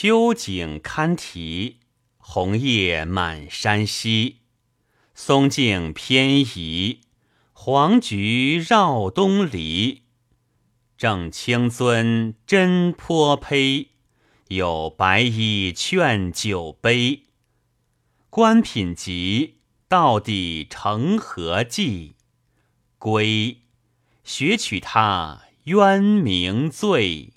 秋景堪啼，红叶满山溪。松径偏移，黄菊绕东篱。正清尊真泼胚，有白衣劝酒杯。官品级，到底成何计？归，学取他渊明醉。